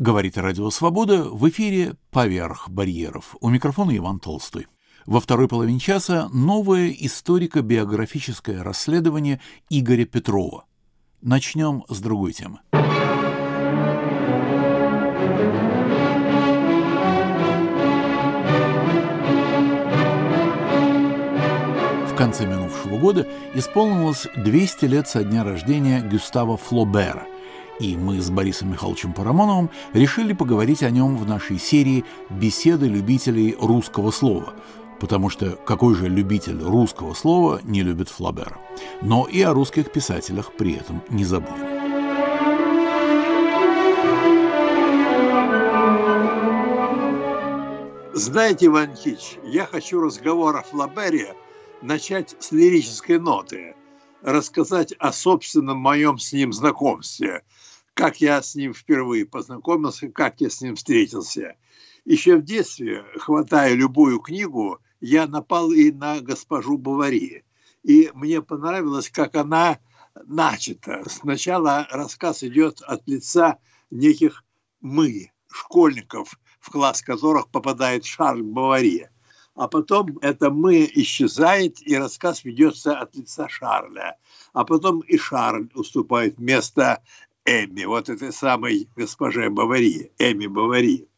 Говорит Радио Свобода в эфире «Поверх барьеров». У микрофона Иван Толстой. Во второй половине часа новое историко-биографическое расследование Игоря Петрова. Начнем с другой темы. В конце минувшего года исполнилось 200 лет со дня рождения Гюстава Флобера – и мы с Борисом Михайловичем Парамоновым решили поговорить о нем в нашей серии «Беседы любителей русского слова», потому что какой же любитель русского слова не любит Флабера. Но и о русских писателях при этом не забудем. Знаете, Иван Хич, я хочу разговор о Флабере начать с лирической ноты, рассказать о собственном моем с ним знакомстве – как я с ним впервые познакомился, как я с ним встретился. Еще в детстве, хватая любую книгу, я напал и на госпожу Бавари. И мне понравилось, как она начата. Сначала рассказ идет от лица неких «мы», школьников, в класс которых попадает Шарль Бавари. А потом это «мы» исчезает, и рассказ ведется от лица Шарля. А потом и Шарль уступает место Эми, вот этой самой госпоже Бавари, Эми Бавари.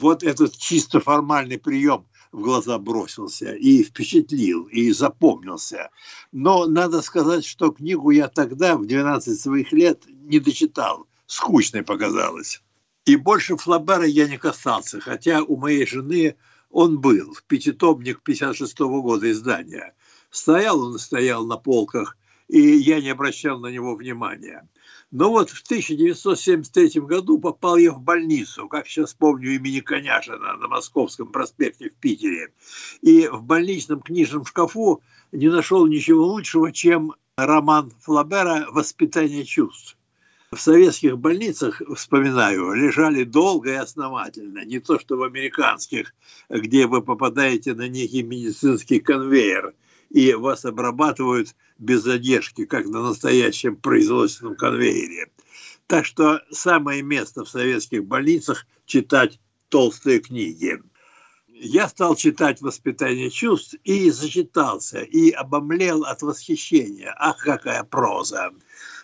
Вот этот чисто формальный прием в глаза бросился и впечатлил, и запомнился. Но надо сказать, что книгу я тогда, в 12 своих лет, не дочитал. Скучной показалось. И больше Флабера я не касался, хотя у моей жены он был, пятитомник 56 -го года издания. Стоял он, стоял на полках, и я не обращал на него внимания. Но вот в 1973 году попал я в больницу, как сейчас помню, имени Коняшина на Московском проспекте в Питере. И в больничном книжном шкафу не нашел ничего лучшего, чем роман Флабера «Воспитание чувств». В советских больницах, вспоминаю, лежали долго и основательно, не то что в американских, где вы попадаете на некий медицинский конвейер – и вас обрабатывают без задержки, как на настоящем производственном конвейере. Так что самое место в советских больницах читать толстые книги. Я стал читать «Воспитание чувств» и зачитался, и обомлел от восхищения. Ах, какая проза!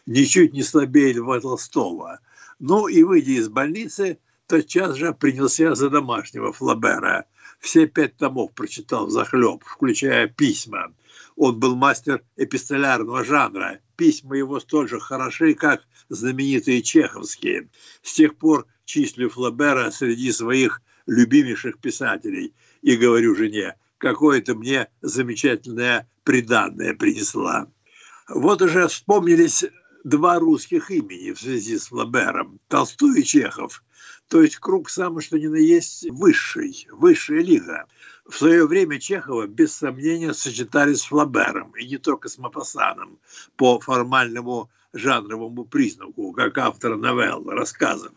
Ничуть не слабее Льва Толстого. Ну и, выйдя из больницы, тотчас же принялся за домашнего Флабера – все пять томов прочитал захлеб, включая письма. Он был мастер эпистолярного жанра. Письма его столь же хороши, как знаменитые чеховские. С тех пор числю Флабера среди своих любимейших писателей и говорю жене, какое-то мне замечательное приданное принесла. Вот уже вспомнились два русских имени в связи с Флабером – Толстой и Чехов. То есть круг самый что ни на есть высший, высшая лига. В свое время Чехова без сомнения сочетали с Флабером, и не только с Мапасаном, по формальному жанровому признаку, как автор новелл, рассказов.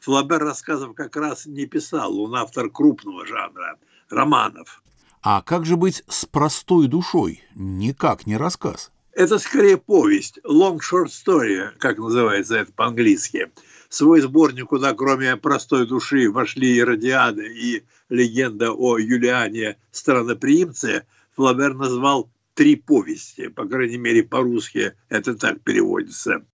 Флабер рассказов как раз не писал, он автор крупного жанра, романов. А как же быть с простой душой? Никак не рассказ. Это скорее повесть, long short story, как называется это по-английски. Свой сборник, куда кроме простой души вошли и Радиада, и легенда о Юлиане Страноприимце, Флабер назвал три повести, по крайней мере по-русски это так переводится.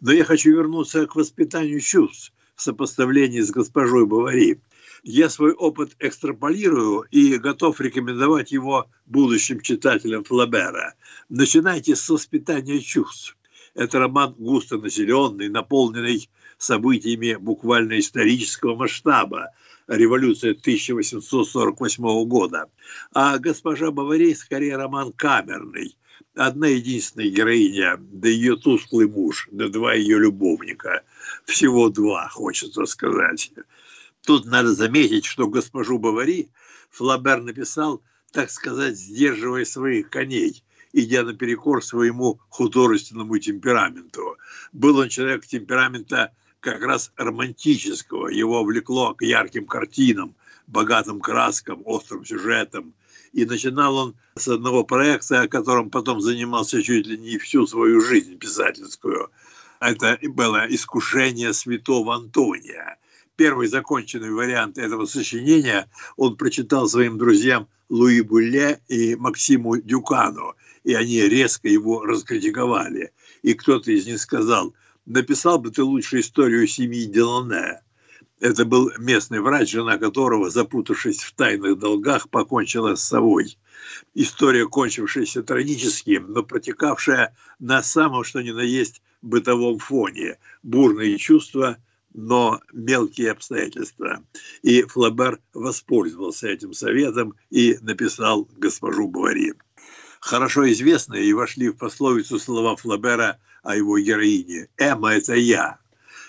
Но я хочу вернуться к воспитанию чувств в сопоставлении с госпожой Бавари я свой опыт экстраполирую и готов рекомендовать его будущим читателям Флабера. Начинайте с воспитания чувств. Это роман густо населенный, наполненный событиями буквально исторического масштаба. Революция 1848 года. А «Госпожа Баварей» скорее роман камерный. Одна единственная героиня, да ее тусклый муж, да два ее любовника. Всего два, хочется сказать. Тут надо заметить, что госпожу Бавари Флабер написал, так сказать, сдерживая своих коней, идя наперекор своему художественному темпераменту. Был он человек темперамента как раз романтического, его влекло к ярким картинам, богатым краскам, острым сюжетам. И начинал он с одного проекта, о котором потом занимался чуть ли не всю свою жизнь писательскую. Это было «Искушение святого Антония», Первый законченный вариант этого сочинения он прочитал своим друзьям Луи Булле и Максиму Дюкану, и они резко его раскритиковали. И кто-то из них сказал, написал бы ты лучше историю семьи Делане. Это был местный врач, жена которого, запутавшись в тайных долгах, покончила с собой. История, кончившаяся трагически, но протекавшая на самом что ни на есть бытовом фоне. Бурные чувства, но мелкие обстоятельства. И Флабер воспользовался этим советом и написал госпожу Бавари. Хорошо известные и вошли в пословицу слова Флабера о его героине. «Эмма – это я»,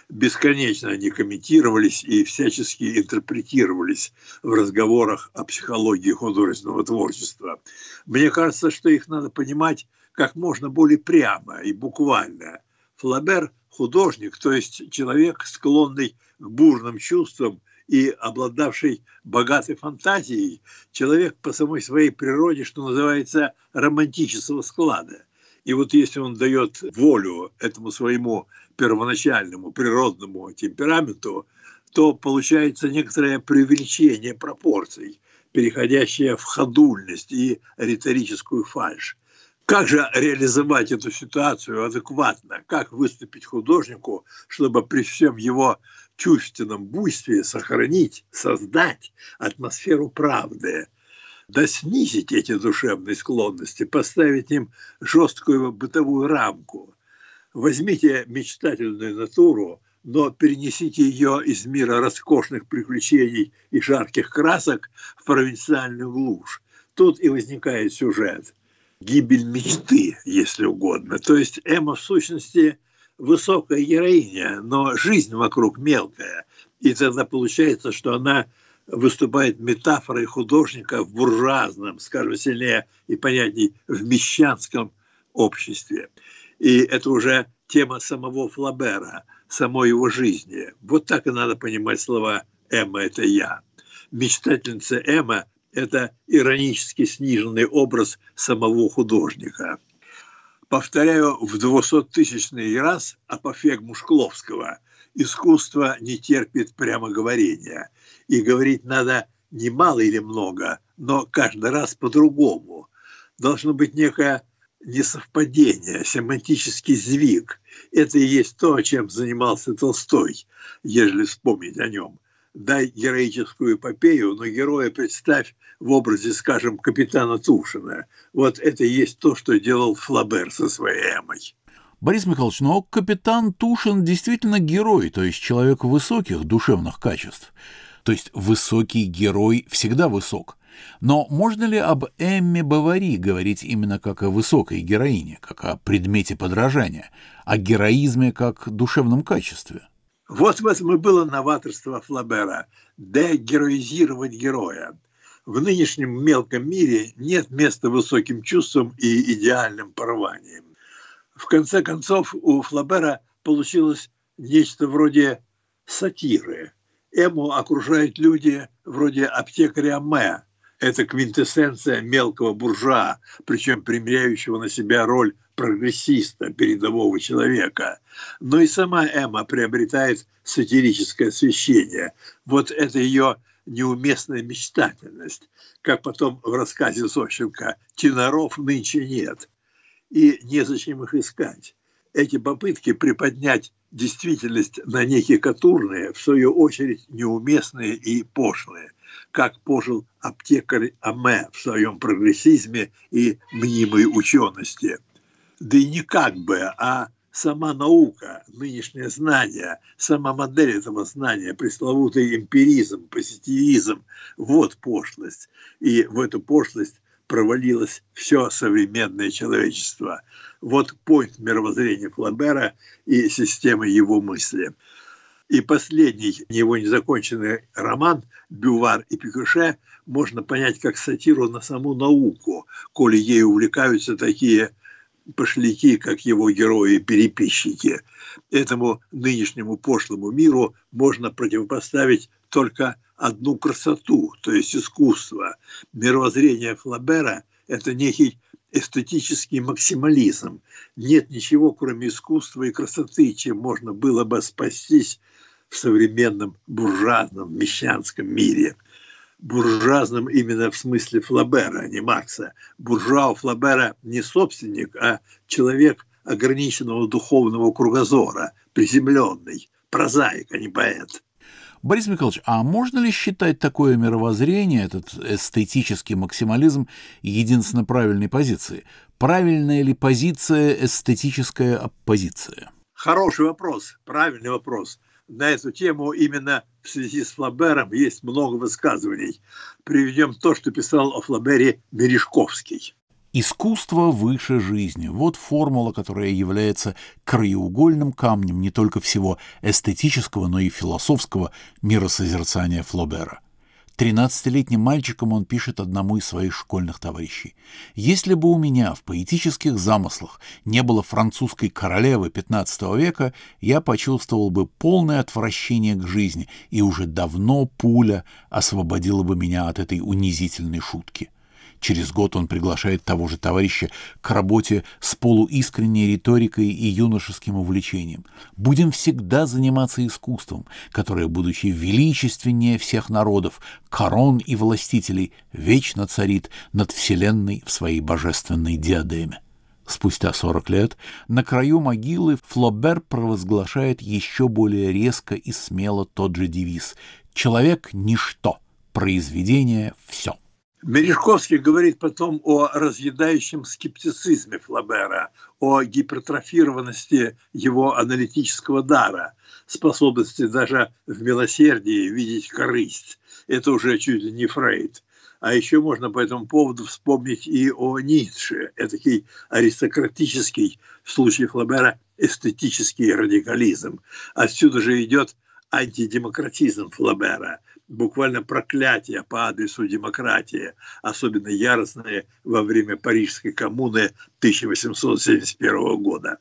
бесконечно они комментировались и всячески интерпретировались в разговорах о психологии художественного творчества. Мне кажется, что их надо понимать как можно более прямо и буквально. Флабер – художник, то есть человек, склонный к бурным чувствам и обладавший богатой фантазией, человек по самой своей природе, что называется, романтического склада. И вот если он дает волю этому своему первоначальному природному темпераменту, то получается некоторое преувеличение пропорций, переходящее в ходульность и риторическую фальшь. Как же реализовать эту ситуацию адекватно? Как выступить художнику, чтобы при всем его чувственном буйстве сохранить, создать атмосферу правды? Да снизить эти душевные склонности, поставить им жесткую бытовую рамку – Возьмите мечтательную натуру, но перенесите ее из мира роскошных приключений и жарких красок в провинциальную глушь. Тут и возникает сюжет. Гибель мечты, если угодно. То есть Эмма в сущности высокая героиня, но жизнь вокруг мелкая. И тогда получается, что она выступает метафорой художника в буржуазном, скажем сильнее и понятней, в мещанском обществе. И это уже тема самого Флабера, самой его жизни. Вот так и надо понимать слова «Эмма – это я». Мечтательница Эмма – это иронически сниженный образ самого художника. Повторяю в двухсоттысячный раз апофегму Шкловского. Искусство не терпит прямо говорения. И говорить надо не мало или много, но каждый раз по-другому. Должно быть некое несовпадение, семантический звик. Это и есть то, чем занимался Толстой, ежели вспомнить о нем. Дай героическую эпопею, но героя представь в образе, скажем, капитана Тушина. Вот это и есть то, что делал Флабер со своей Эмой. Борис Михайлович, но капитан Тушин действительно герой, то есть человек высоких душевных качеств. То есть высокий герой всегда высок – но можно ли об Эмме Бавари говорить именно как о высокой героине, как о предмете подражания, о героизме как душевном качестве? Вот в этом и было новаторство Флабера – дегероизировать героя. В нынешнем мелком мире нет места высоким чувствам и идеальным порываниям. В конце концов, у Флабера получилось нечто вроде сатиры. Эму окружают люди вроде аптекаря Мэ, это квинтэссенция мелкого буржуа, причем примеряющего на себя роль прогрессиста, передового человека. Но и сама Эмма приобретает сатирическое освещение. Вот это ее неуместная мечтательность. Как потом в рассказе Зощенко «Теноров нынче нет». И незачем их искать. Эти попытки приподнять действительность на некие катурные, в свою очередь неуместные и пошлые – как пожил аптекарь Аме в своем прогрессизме и мнимой учености. Да и не как бы, а сама наука, нынешнее знание, сама модель этого знания, пресловутый эмпиризм, позитивизм, вот пошлость. И в эту пошлость провалилось все современное человечество. Вот point мировоззрения Флабера и системы его мысли. И последний его незаконченный роман «Бювар и Пикуше» можно понять как сатиру на саму науку, коли ей увлекаются такие пошляки, как его герои-переписчики. Этому нынешнему пошлому миру можно противопоставить только одну красоту, то есть искусство. Мировоззрение Флабера – это некий эстетический максимализм. Нет ничего, кроме искусства и красоты, чем можно было бы спастись в современном буржуазном мещанском мире. Буржуазном именно в смысле Флабера, а не Маркса. Буржуа у Флабера не собственник, а человек ограниченного духовного кругозора, приземленный, прозаик, а не поэт. Борис Михайлович, а можно ли считать такое мировоззрение, этот эстетический максимализм, единственно правильной позицией? Правильная ли позиция эстетическая оппозиция? Хороший вопрос, правильный вопрос. На эту тему именно в связи с Флабером есть много высказываний. Приведем то, что писал о Флабере Мережковский. Искусство выше жизни. Вот формула, которая является краеугольным камнем не только всего эстетического, но и философского миросозерцания Флобера. Тринадцатилетним мальчиком он пишет одному из своих школьных товарищей. «Если бы у меня в поэтических замыслах не было французской королевы XV века, я почувствовал бы полное отвращение к жизни, и уже давно пуля освободила бы меня от этой унизительной шутки». Через год он приглашает того же товарища к работе с полуискренней риторикой и юношеским увлечением. Будем всегда заниматься искусством, которое, будучи величественнее всех народов, корон и властителей, вечно царит над Вселенной в своей божественной диадеме. Спустя 40 лет на краю могилы Флобер провозглашает еще более резко и смело тот же девиз «Человек – ничто, произведение – все». Мережковский говорит потом о разъедающем скептицизме Флабера, о гипертрофированности его аналитического дара, способности даже в милосердии видеть корысть. Это уже чуть ли не Фрейд. А еще можно по этому поводу вспомнить и о Ницше, этакий аристократический, в случае Флабера, эстетический радикализм. Отсюда же идет антидемократизм Флабера – буквально проклятие по адресу демократии, особенно яростное во время Парижской коммуны 1871 года.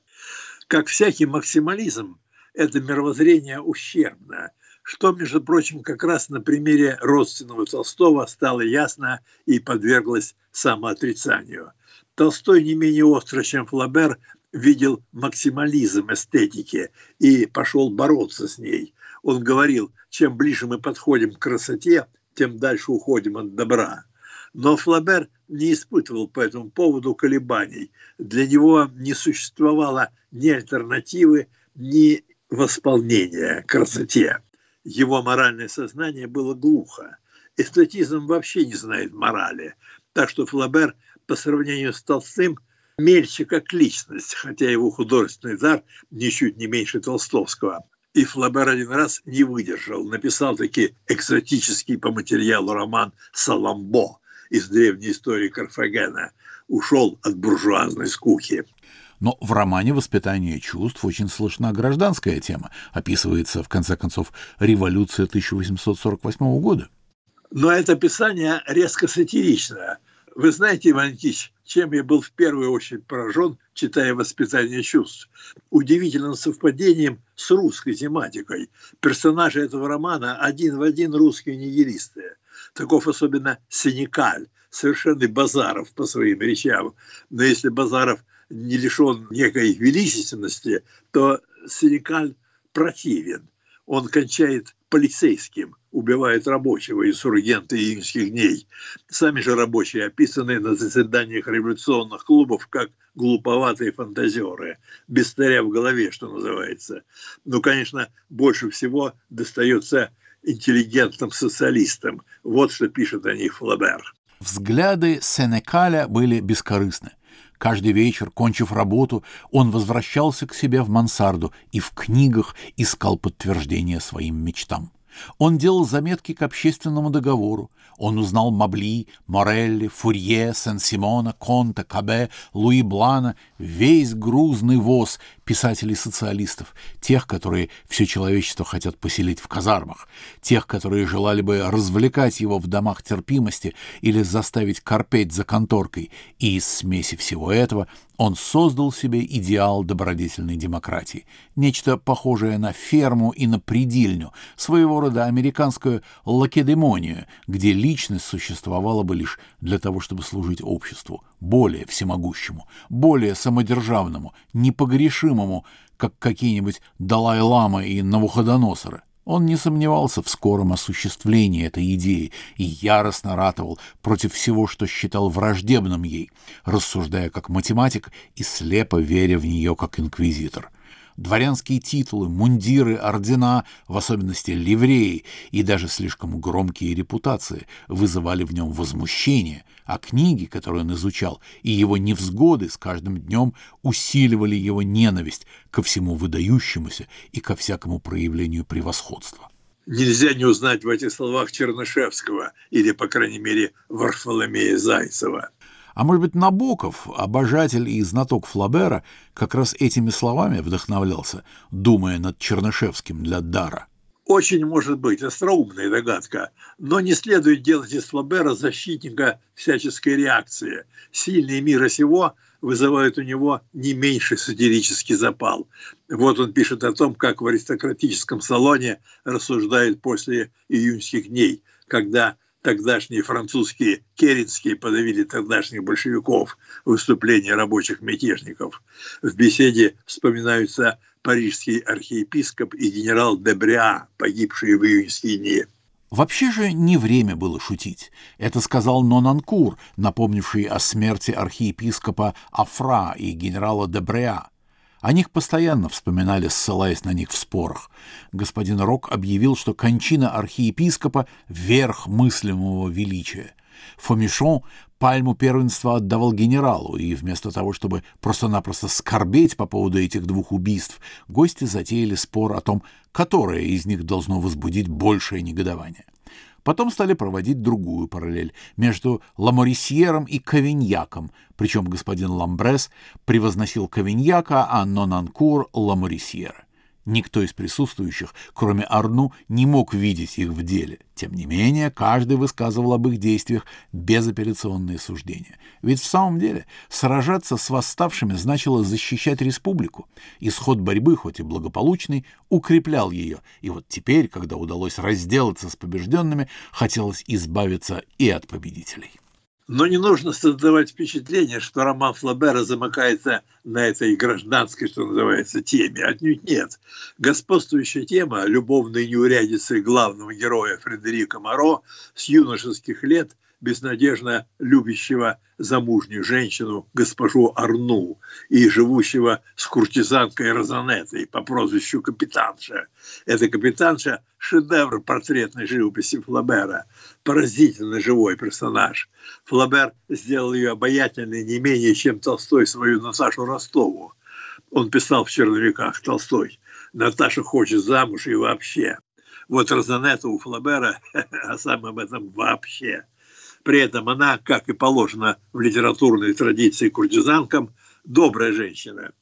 Как всякий максимализм, это мировоззрение ущербно, что, между прочим, как раз на примере родственного Толстого стало ясно и подверглось самоотрицанию. Толстой не менее остро, чем Флабер, видел максимализм эстетики и пошел бороться с ней. Он говорил, чем ближе мы подходим к красоте, тем дальше уходим от добра. Но Флабер не испытывал по этому поводу колебаний. Для него не существовало ни альтернативы, ни восполнения красоте. Его моральное сознание было глухо. Эстетизм вообще не знает морали. Так что Флабер по сравнению с Толстым – мельче как личность, хотя его художественный дар ничуть не меньше Толстовского. И Флабер один раз не выдержал, написал таки экзотический по материалу роман «Саламбо» из древней истории Карфагена. Ушел от буржуазной скуки. Но в романе «Воспитание чувств» очень слышна гражданская тема. Описывается, в конце концов, революция 1848 года. Но это описание резко сатиричное. Вы знаете, Иван Никитич, чем я был в первую очередь поражен, читая «Воспитание чувств». Удивительным совпадением с русской тематикой. Персонажи этого романа один в один русские нигилисты. Таков особенно Синекаль, совершенный Базаров по своим речам. Но если Базаров не лишен некой величественности, то Синекаль противен. Он кончает полицейским, убивает рабочего инсургента июньских дней. Сами же рабочие описаны на заседаниях революционных клубов как глуповатые фантазеры, без старя в голове, что называется. Ну, конечно, больше всего достается интеллигентным социалистам. Вот что пишет о них Флабер. Взгляды Сенекаля были бескорыстны. Каждый вечер, кончив работу, он возвращался к себе в мансарду и в книгах искал подтверждение своим мечтам. Он делал заметки к общественному договору. Он узнал Мабли, Морелли, Фурье, Сен-Симона, Конта, Кабе, Луи Блана, весь грузный воз писателей-социалистов, тех, которые все человечество хотят поселить в казармах, тех, которые желали бы развлекать его в домах терпимости или заставить корпеть за конторкой. И из смеси всего этого он создал себе идеал добродетельной демократии, нечто похожее на ферму и на предильню, своего рода американскую лакедемонию, где личность существовала бы лишь для того, чтобы служить обществу, более всемогущему, более самодержавному, непогрешимому, как какие-нибудь Далай-Лама и Навуходоносоры. Он не сомневался в скором осуществлении этой идеи и яростно ратовал против всего, что считал враждебным ей, рассуждая как математик и слепо веря в нее как инквизитор — дворянские титулы, мундиры, ордена, в особенности ливреи и даже слишком громкие репутации вызывали в нем возмущение, а книги, которые он изучал, и его невзгоды с каждым днем усиливали его ненависть ко всему выдающемуся и ко всякому проявлению превосходства. Нельзя не узнать в этих словах Чернышевского или, по крайней мере, Варфоломея Зайцева. А может быть, Набоков, обожатель и знаток Флабера, как раз этими словами вдохновлялся, думая над Чернышевским для Дара? Очень может быть, остроумная догадка, но не следует делать из Флабера защитника всяческой реакции. Сильные мира сего вызывают у него не меньший сатирический запал. Вот он пишет о том, как в аристократическом салоне рассуждают после июньских дней, когда тогдашние французские керенские подавили тогдашних большевиков выступления рабочих мятежников. В беседе вспоминаются парижский архиепископ и генерал Дебриа, погибшие в июньские дни. Вообще же не время было шутить. Это сказал Нонанкур, напомнивший о смерти архиепископа Афра и генерала Дебреа. О них постоянно вспоминали, ссылаясь на них в спорах. Господин Рок объявил, что кончина архиепископа — верх мыслимого величия. Фомишон пальму первенства отдавал генералу, и вместо того, чтобы просто-напросто скорбеть по поводу этих двух убийств, гости затеяли спор о том, которое из них должно возбудить большее негодование. Потом стали проводить другую параллель между Ламорисьером и Кавиньяком, причем господин Ламбрес превозносил Кавиньяка, а Нонанкур — Ламорисьера. Никто из присутствующих, кроме Арну, не мог видеть их в деле. Тем не менее, каждый высказывал об их действиях безапелляционные суждения. Ведь в самом деле сражаться с восставшими значило защищать республику. Исход борьбы, хоть и благополучный, укреплял ее. И вот теперь, когда удалось разделаться с побежденными, хотелось избавиться и от победителей. Но не нужно создавать впечатление, что роман Флабера замыкается на этой гражданской, что называется, теме. Отнюдь нет. Господствующая тема любовной неурядицы главного героя Фредерика Моро с юношеских лет безнадежно любящего замужнюю женщину, госпожу Арну, и живущего с куртизанкой Розанетой по прозвищу Капитанша. Эта капитанша – шедевр портретной живописи Флабера, поразительно живой персонаж. Флабер сделал ее обаятельной не менее, чем Толстой свою Наташу Ростову. Он писал в «Черновиках» Толстой «Наташа хочет замуж и вообще». Вот Розанетта у Флабера, а сам об этом вообще – при этом она, как и положено в литературной традиции куртизанкам, добрая женщина.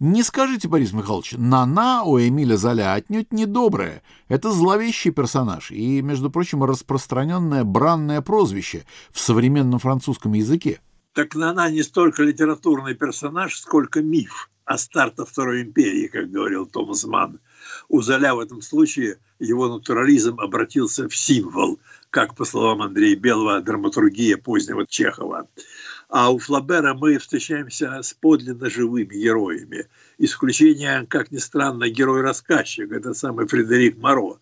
Не скажите, Борис Михайлович, Нана у Эмиля Золя отнюдь не добрая. Это зловещий персонаж и, между прочим, распространенное бранное прозвище в современном французском языке. Так Нана не столько литературный персонаж, сколько миф о старта Второй империи, как говорил Томас Манн. У Золя в этом случае его натурализм обратился в символ, как, по словам Андрея Белого, драматургия позднего Чехова. А у Флабера мы встречаемся с подлинно живыми героями. Исключение, как ни странно, герой-рассказчик, это самый Фредерик Моро.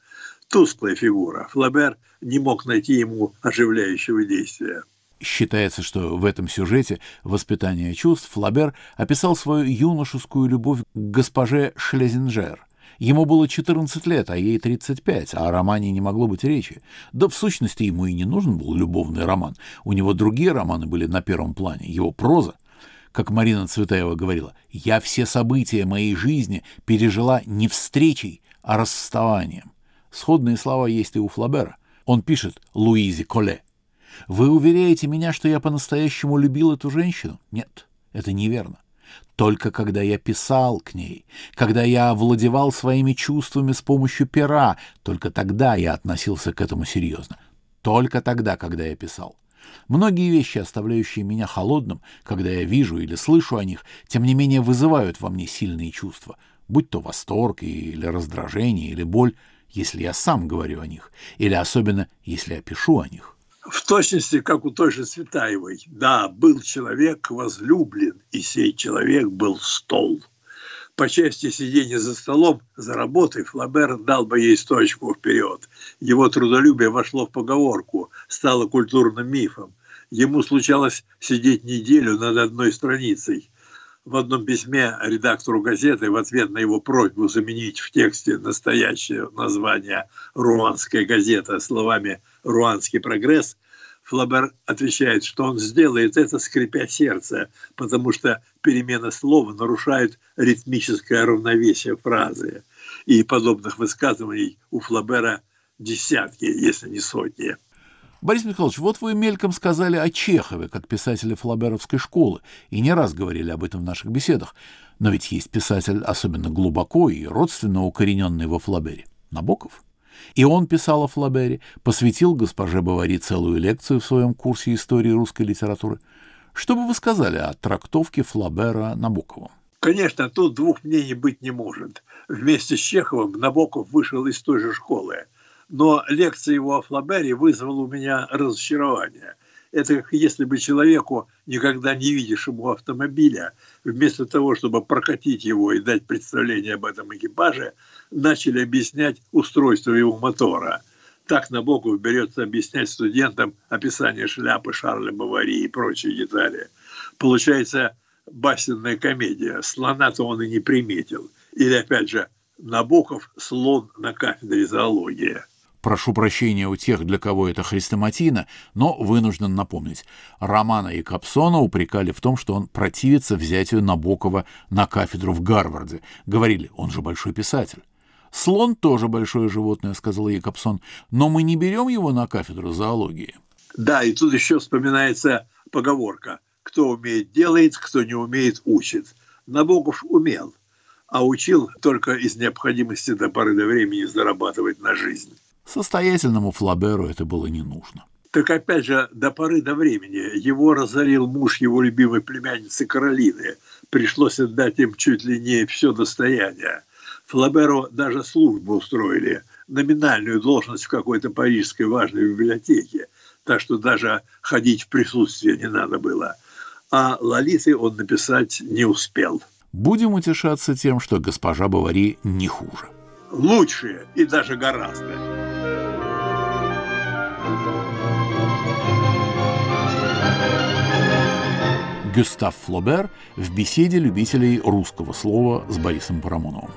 Тусклая фигура. Флабер не мог найти ему оживляющего действия. Считается, что в этом сюжете «Воспитание чувств» Флабер описал свою юношескую любовь к госпоже Шлезинджер – Ему было 14 лет, а ей 35, а о романе не могло быть речи. Да в сущности ему и не нужен был любовный роман. У него другие романы были на первом плане, его проза. Как Марина Цветаева говорила, «Я все события моей жизни пережила не встречей, а расставанием». Сходные слова есть и у Флабера. Он пишет Луизе Коле. «Вы уверяете меня, что я по-настоящему любил эту женщину? Нет, это неверно. Только когда я писал к ней, когда я овладевал своими чувствами с помощью пера, только тогда я относился к этому серьезно. Только тогда, когда я писал. Многие вещи, оставляющие меня холодным, когда я вижу или слышу о них, тем не менее вызывают во мне сильные чувства, будь то восторг или раздражение или боль, если я сам говорю о них, или особенно если я пишу о них в точности, как у той же Светаевой. Да, был человек возлюблен, и сей человек был стол. По части сидения за столом, за работой, Флабер дал бы ей сточку вперед. Его трудолюбие вошло в поговорку, стало культурным мифом. Ему случалось сидеть неделю над одной страницей. В одном письме редактору газеты в ответ на его просьбу заменить в тексте настоящее название «Руанская газета» словами «Руанский прогресс» Флабер отвечает, что он сделает это, скрипя сердце, потому что перемена слова нарушает ритмическое равновесие фразы. И подобных высказываний у Флобера десятки, если не сотни. Борис Михайлович, вот вы мельком сказали о Чехове, как писателе флоберовской школы, и не раз говорили об этом в наших беседах. Но ведь есть писатель особенно глубоко и родственно укорененный во Флобере – Набоков. И он писал о Флобере, посвятил госпоже Бовари целую лекцию в своем курсе истории русской литературы. Что бы вы сказали о трактовке Флобера Набоковым? Конечно, тут двух мнений быть не может. Вместе с Чеховым Набоков вышел из той же школы. Но лекция его о Флабере вызвала у меня разочарование. Это как если бы человеку, никогда не видевшему автомобиля, вместо того, чтобы прокатить его и дать представление об этом экипаже, начали объяснять устройство его мотора. Так Набоков берется объяснять студентам описание шляпы Шарля Бавари и прочие детали. Получается басенная комедия. Слона-то он и не приметил. Или, опять же, Набоков – слон на кафедре зоологии. Прошу прощения у тех, для кого это хрестоматийно, но вынужден напомнить. Романа и Капсона упрекали в том, что он противится взятию Набокова на кафедру в Гарварде. Говорили, он же большой писатель. «Слон тоже большое животное», — сказал Якобсон, «но мы не берем его на кафедру зоологии». Да, и тут еще вспоминается поговорка «Кто умеет, делает, кто не умеет, учит». Набоков умел, а учил только из необходимости до поры до времени зарабатывать на жизнь. Состоятельному Флаберу это было не нужно. Так опять же, до поры до времени его разорил муж его любимой племянницы Каролины. Пришлось отдать им чуть ли не все достояние. Флаберу даже службу устроили, номинальную должность в какой-то парижской важной библиотеке, так что даже ходить в присутствие не надо было. А Лолиты он написать не успел. Будем утешаться тем, что госпожа Бавари не хуже. Лучше и даже гораздо. Гюстав Флобер в беседе любителей русского слова с Борисом Парамоновым.